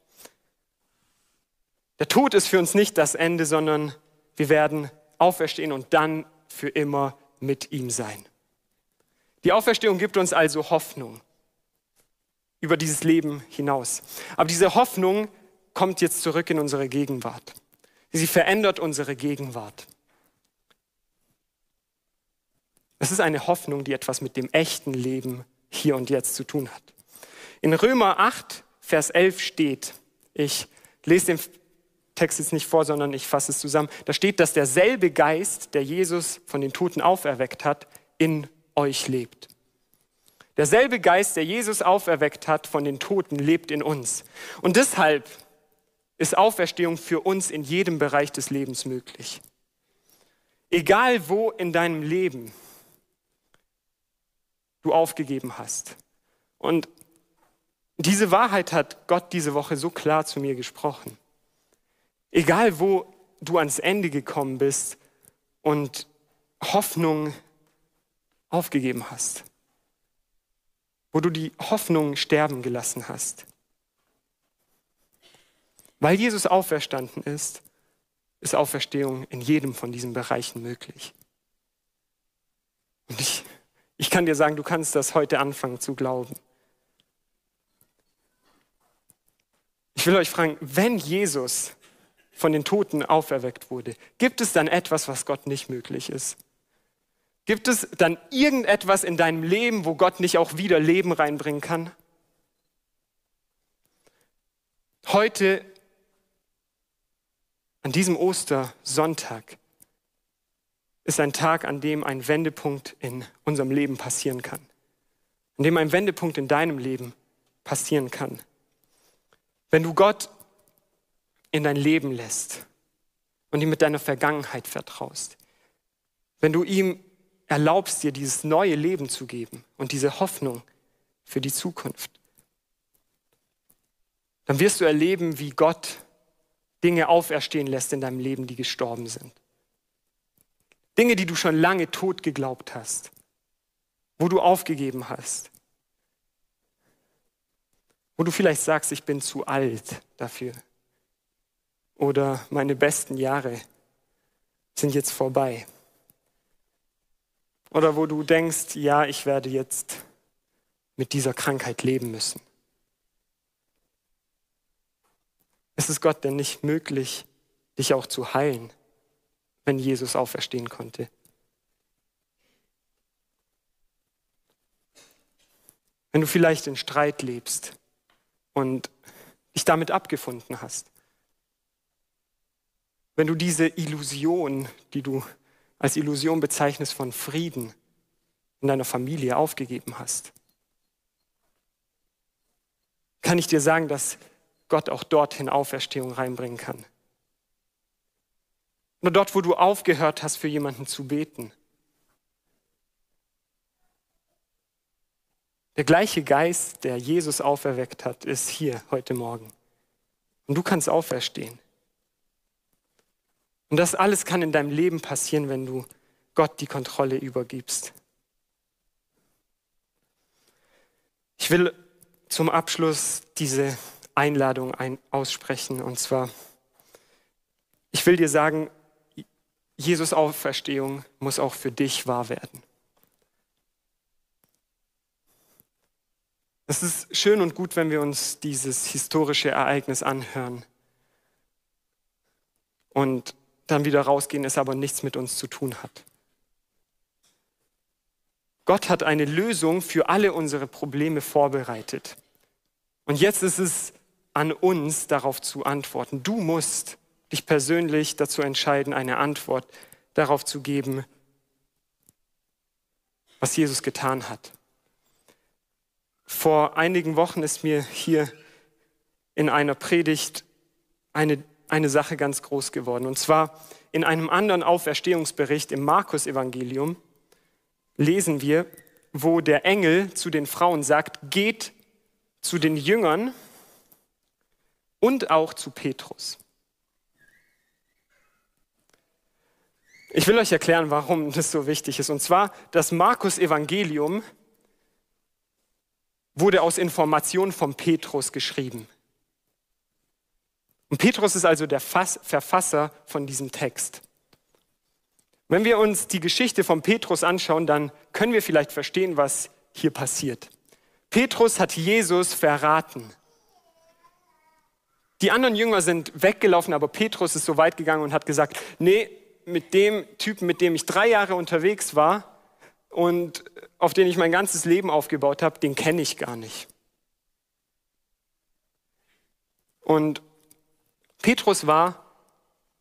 Der Tod ist für uns nicht das Ende, sondern wir werden auferstehen und dann für immer mit ihm sein. Die Auferstehung gibt uns also Hoffnung über dieses Leben hinaus. Aber diese Hoffnung kommt jetzt zurück in unsere Gegenwart. Sie verändert unsere Gegenwart. Es ist eine Hoffnung, die etwas mit dem echten Leben hier und jetzt zu tun hat. In Römer 8, Vers 11 steht, ich lese den Text jetzt nicht vor, sondern ich fasse es zusammen, da steht, dass derselbe Geist, der Jesus von den Toten auferweckt hat, in euch lebt. Derselbe Geist, der Jesus auferweckt hat von den Toten, lebt in uns. Und deshalb ist Auferstehung für uns in jedem Bereich des Lebens möglich. Egal wo in deinem Leben du aufgegeben hast. Und diese Wahrheit hat Gott diese Woche so klar zu mir gesprochen. Egal wo du ans Ende gekommen bist und Hoffnung aufgegeben hast wo du die Hoffnung sterben gelassen hast. Weil Jesus auferstanden ist, ist Auferstehung in jedem von diesen Bereichen möglich. Und ich, ich kann dir sagen, du kannst das heute anfangen zu glauben. Ich will euch fragen, wenn Jesus von den Toten auferweckt wurde, gibt es dann etwas, was Gott nicht möglich ist? Gibt es dann irgendetwas in deinem Leben, wo Gott nicht auch wieder Leben reinbringen kann? Heute, an diesem Ostersonntag, ist ein Tag, an dem ein Wendepunkt in unserem Leben passieren kann. An dem ein Wendepunkt in deinem Leben passieren kann. Wenn du Gott in dein Leben lässt und ihm mit deiner Vergangenheit vertraust. Wenn du ihm erlaubst dir, dieses neue Leben zu geben und diese Hoffnung für die Zukunft, dann wirst du erleben, wie Gott Dinge auferstehen lässt in deinem Leben, die gestorben sind. Dinge, die du schon lange tot geglaubt hast, wo du aufgegeben hast, wo du vielleicht sagst, ich bin zu alt dafür oder meine besten Jahre sind jetzt vorbei. Oder wo du denkst, ja, ich werde jetzt mit dieser Krankheit leben müssen. ist es Gott denn nicht möglich, dich auch zu heilen, wenn Jesus auferstehen konnte? Wenn du vielleicht in Streit lebst und dich damit abgefunden hast. Wenn du diese Illusion, die du als Illusion bezeichnest von Frieden in deiner Familie aufgegeben hast, kann ich dir sagen, dass Gott auch dorthin Auferstehung reinbringen kann. Nur dort, wo du aufgehört hast, für jemanden zu beten. Der gleiche Geist, der Jesus auferweckt hat, ist hier heute Morgen. Und du kannst auferstehen. Und das alles kann in deinem Leben passieren, wenn du Gott die Kontrolle übergibst. Ich will zum Abschluss diese Einladung ein aussprechen. Und zwar, ich will dir sagen, Jesus Auferstehung muss auch für dich wahr werden. Es ist schön und gut, wenn wir uns dieses historische Ereignis anhören und dann wieder rausgehen, es aber nichts mit uns zu tun hat. Gott hat eine Lösung für alle unsere Probleme vorbereitet. Und jetzt ist es an uns, darauf zu antworten. Du musst dich persönlich dazu entscheiden, eine Antwort darauf zu geben, was Jesus getan hat. Vor einigen Wochen ist mir hier in einer Predigt eine, eine Sache ganz groß geworden. Und zwar in einem anderen Auferstehungsbericht im Markus-Evangelium lesen wir, wo der Engel zu den Frauen sagt, geht zu den Jüngern und auch zu Petrus. Ich will euch erklären, warum das so wichtig ist. Und zwar, das Markus-Evangelium wurde aus Informationen von Petrus geschrieben. Und Petrus ist also der Verfasser von diesem Text. Wenn wir uns die Geschichte von Petrus anschauen, dann können wir vielleicht verstehen, was hier passiert. Petrus hat Jesus verraten. Die anderen Jünger sind weggelaufen, aber Petrus ist so weit gegangen und hat gesagt, nee, mit dem Typen, mit dem ich drei Jahre unterwegs war und auf den ich mein ganzes Leben aufgebaut habe, den kenne ich gar nicht. Und Petrus war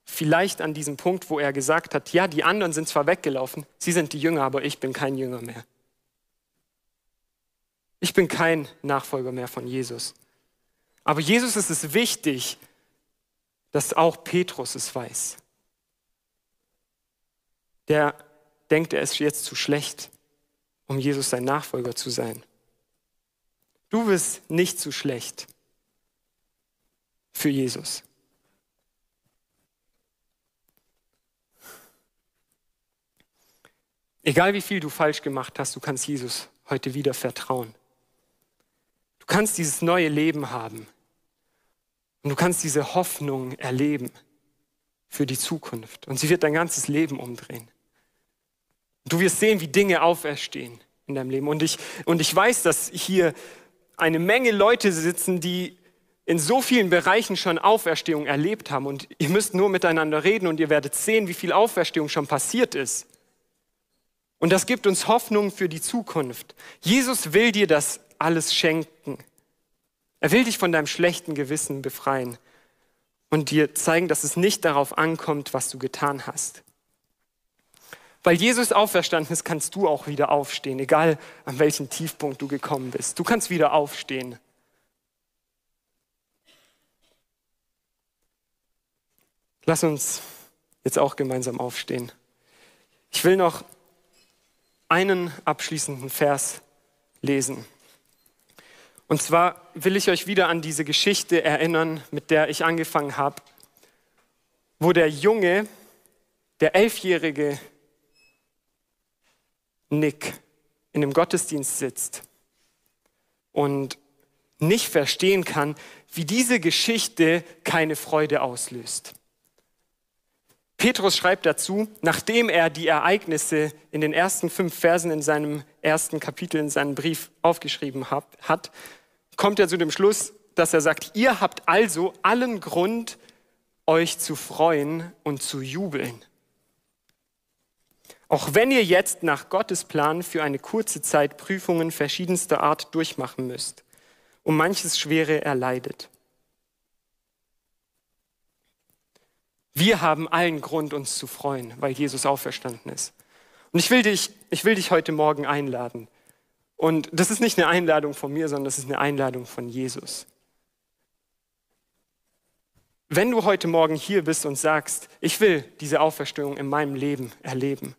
vielleicht an diesem Punkt, wo er gesagt hat, ja, die anderen sind zwar weggelaufen, sie sind die Jünger, aber ich bin kein Jünger mehr. Ich bin kein Nachfolger mehr von Jesus. Aber Jesus ist es wichtig, dass auch Petrus es weiß. Der denkt, er ist jetzt zu schlecht, um Jesus sein Nachfolger zu sein. Du bist nicht zu schlecht für Jesus. Egal wie viel du falsch gemacht hast, du kannst Jesus heute wieder vertrauen. Du kannst dieses neue Leben haben. Und du kannst diese Hoffnung erleben für die Zukunft. Und sie wird dein ganzes Leben umdrehen. Du wirst sehen, wie Dinge auferstehen in deinem Leben. Und ich, und ich weiß, dass hier eine Menge Leute sitzen, die in so vielen Bereichen schon Auferstehung erlebt haben. Und ihr müsst nur miteinander reden und ihr werdet sehen, wie viel Auferstehung schon passiert ist. Und das gibt uns Hoffnung für die Zukunft. Jesus will dir das alles schenken. Er will dich von deinem schlechten Gewissen befreien und dir zeigen, dass es nicht darauf ankommt, was du getan hast. Weil Jesus auferstanden ist, kannst du auch wieder aufstehen, egal an welchen Tiefpunkt du gekommen bist. Du kannst wieder aufstehen. Lass uns jetzt auch gemeinsam aufstehen. Ich will noch einen abschließenden Vers lesen. Und zwar will ich euch wieder an diese Geschichte erinnern, mit der ich angefangen habe, wo der Junge, der elfjährige Nick in dem Gottesdienst sitzt und nicht verstehen kann, wie diese Geschichte keine Freude auslöst. Petrus schreibt dazu, nachdem er die Ereignisse in den ersten fünf Versen in seinem ersten Kapitel in seinem Brief aufgeschrieben hat, kommt er zu dem Schluss, dass er sagt, ihr habt also allen Grund, euch zu freuen und zu jubeln. Auch wenn ihr jetzt nach Gottes Plan für eine kurze Zeit Prüfungen verschiedenster Art durchmachen müsst und manches Schwere erleidet. Wir haben allen Grund, uns zu freuen, weil Jesus auferstanden ist. Und ich will dich, ich will dich heute Morgen einladen. Und das ist nicht eine Einladung von mir, sondern das ist eine Einladung von Jesus. Wenn du heute Morgen hier bist und sagst, ich will diese Auferstehung in meinem Leben erleben,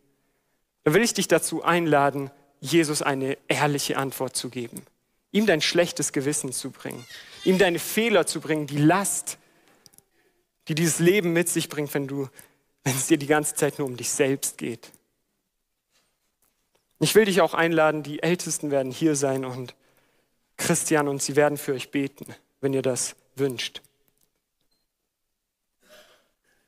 dann will ich dich dazu einladen, Jesus eine ehrliche Antwort zu geben, ihm dein schlechtes Gewissen zu bringen, ihm deine Fehler zu bringen, die Last, die dieses Leben mit sich bringt, wenn du, wenn es dir die ganze Zeit nur um dich selbst geht. Ich will dich auch einladen, die Ältesten werden hier sein und Christian und sie werden für euch beten, wenn ihr das wünscht.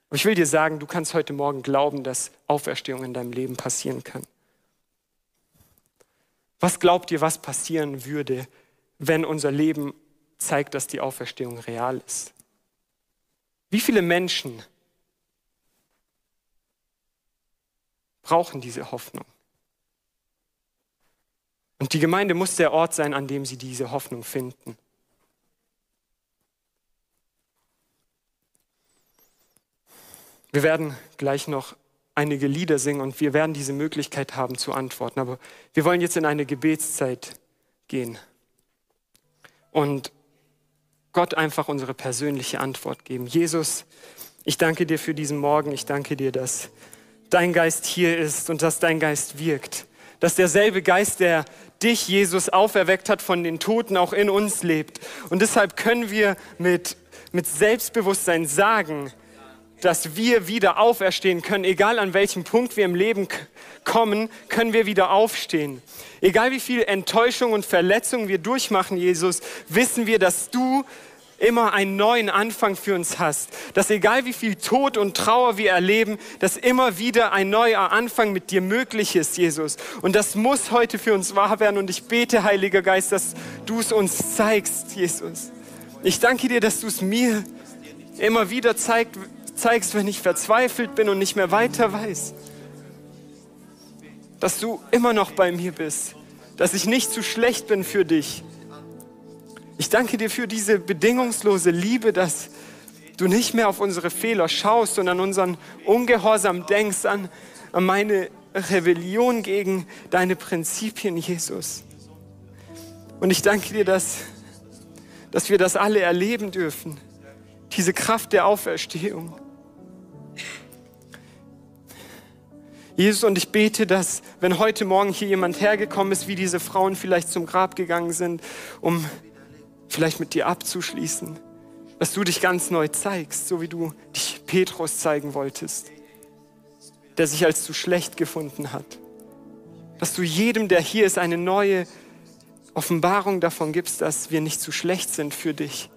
Aber ich will dir sagen, du kannst heute Morgen glauben, dass Auferstehung in deinem Leben passieren kann. Was glaubt ihr, was passieren würde, wenn unser Leben zeigt, dass die Auferstehung real ist? Wie viele Menschen brauchen diese Hoffnung? Und die Gemeinde muss der Ort sein, an dem sie diese Hoffnung finden. Wir werden gleich noch einige Lieder singen und wir werden diese Möglichkeit haben zu antworten. Aber wir wollen jetzt in eine Gebetszeit gehen und Gott einfach unsere persönliche Antwort geben. Jesus, ich danke dir für diesen Morgen. Ich danke dir, dass dein Geist hier ist und dass dein Geist wirkt. Dass derselbe Geist, der dich, Jesus, auferweckt hat von den Toten, auch in uns lebt. Und deshalb können wir mit, mit Selbstbewusstsein sagen, dass wir wieder auferstehen können. Egal an welchem Punkt wir im Leben kommen, können wir wieder aufstehen. Egal wie viel Enttäuschung und Verletzung wir durchmachen, Jesus, wissen wir, dass du immer einen neuen Anfang für uns hast. Dass egal wie viel Tod und Trauer wir erleben, dass immer wieder ein neuer Anfang mit dir möglich ist, Jesus. Und das muss heute für uns wahr werden. Und ich bete, Heiliger Geist, dass du es uns zeigst, Jesus. Ich danke dir, dass du es mir immer wieder zeigst, zeigst, wenn ich verzweifelt bin und nicht mehr weiter weiß. Dass du immer noch bei mir bist. Dass ich nicht zu schlecht bin für dich. Ich danke dir für diese bedingungslose Liebe, dass du nicht mehr auf unsere Fehler schaust und an unseren Ungehorsam denkst, an, an meine Rebellion gegen deine Prinzipien, Jesus. Und ich danke dir, dass, dass wir das alle erleben dürfen, diese Kraft der Auferstehung. Jesus, und ich bete, dass wenn heute Morgen hier jemand hergekommen ist, wie diese Frauen vielleicht zum Grab gegangen sind, um vielleicht mit dir abzuschließen, dass du dich ganz neu zeigst, so wie du dich Petrus zeigen wolltest, der sich als zu schlecht gefunden hat. Dass du jedem, der hier ist, eine neue Offenbarung davon gibst, dass wir nicht zu schlecht sind für dich.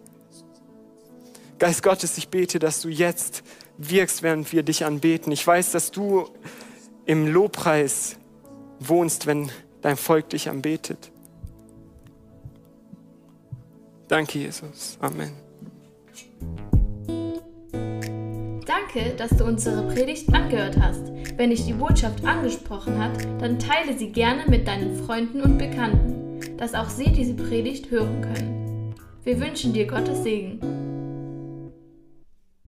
Geist Gottes, ich bete, dass du jetzt wirkst, während wir dich anbeten. Ich weiß, dass du im Lobpreis wohnst, wenn dein Volk dich anbetet. Danke, Jesus. Amen. Danke, dass du unsere Predigt angehört hast. Wenn dich die Botschaft angesprochen hat, dann teile sie gerne mit deinen Freunden und Bekannten, dass auch sie diese Predigt hören können. Wir wünschen dir Gottes Segen.